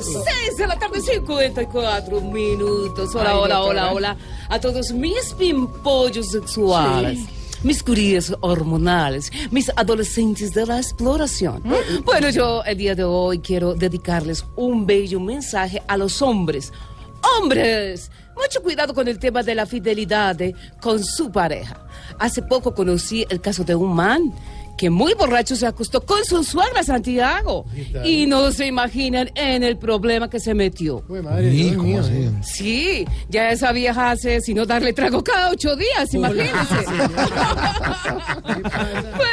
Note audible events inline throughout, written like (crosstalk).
Seis de la tarde, 54 minutos. Hola, hola, hola, hola. A todos mis pimpollos sexuales. Mis curías hormonales, mis adolescentes de la exploración. Bueno, yo el día de hoy quiero dedicarles un bello mensaje a los hombres. ¡Hombres! Mucho cuidado con el tema de la fidelidad con su pareja. Hace poco conocí el caso de un man que muy borracho se acostó con su suegra Santiago. Y no se imaginan en el problema que se metió. Sí, ya esa vieja hace sino darle trago cada ocho días, imagínense. (laughs) (laughs)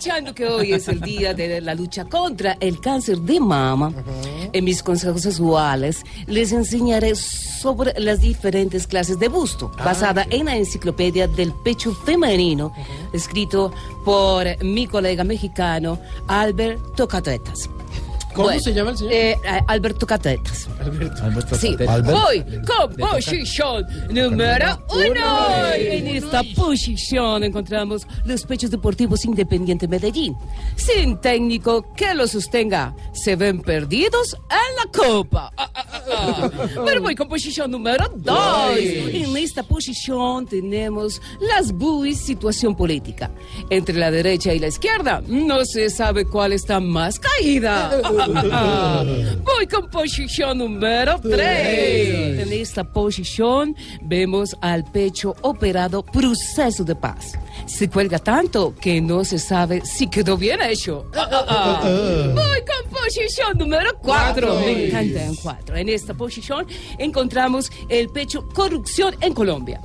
aprovechando que hoy es el día de la lucha contra el cáncer de mama, en mis consejos sexuales les enseñaré sobre las diferentes clases de busto, basada en la enciclopedia del pecho femenino, escrito por mi colega mexicano Albert Tocatetas. ¿Cómo se llama el señor? Eh, Alberto Catetas. Alberto. Sí, voy con posición número uno. En esta posición encontramos los pechos deportivos Independiente Medellín. Sin técnico que lo sostenga, se ven perdidos en la copa. Ah, ah, ah, (laughs) Pero voy con posición número dos. En esta posición tenemos las buis situación política. Entre la derecha y la izquierda no se sabe cuál está más caída. (laughs) Voy con posición número 3. En esta posición vemos al pecho operado proceso de paz. Se cuelga tanto que no se sabe si quedó bien hecho. (laughs) Voy con posición número 4. Me encanta en 4. En esta posición encontramos el pecho corrupción en Colombia.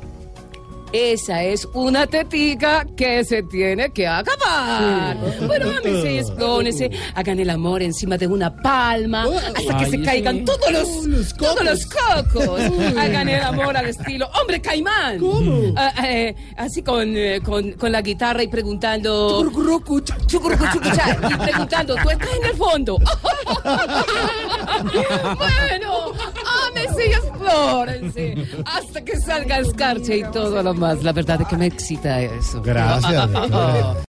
Esa es una tetica que se tiene que acabar. Bueno, ámense y explónense, hagan el amor encima de una palma hasta que se caigan todos los, todos los cocos. Hagan el amor al estilo hombre caimán. Ah, eh, así con, eh, con, con la guitarra y preguntando. Y preguntando, tú estás en el fondo. (laughs) (laughs) bueno, hasta que salga escarcha y todo lo más. La verdad es que me excita eso. Gracias. (laughs)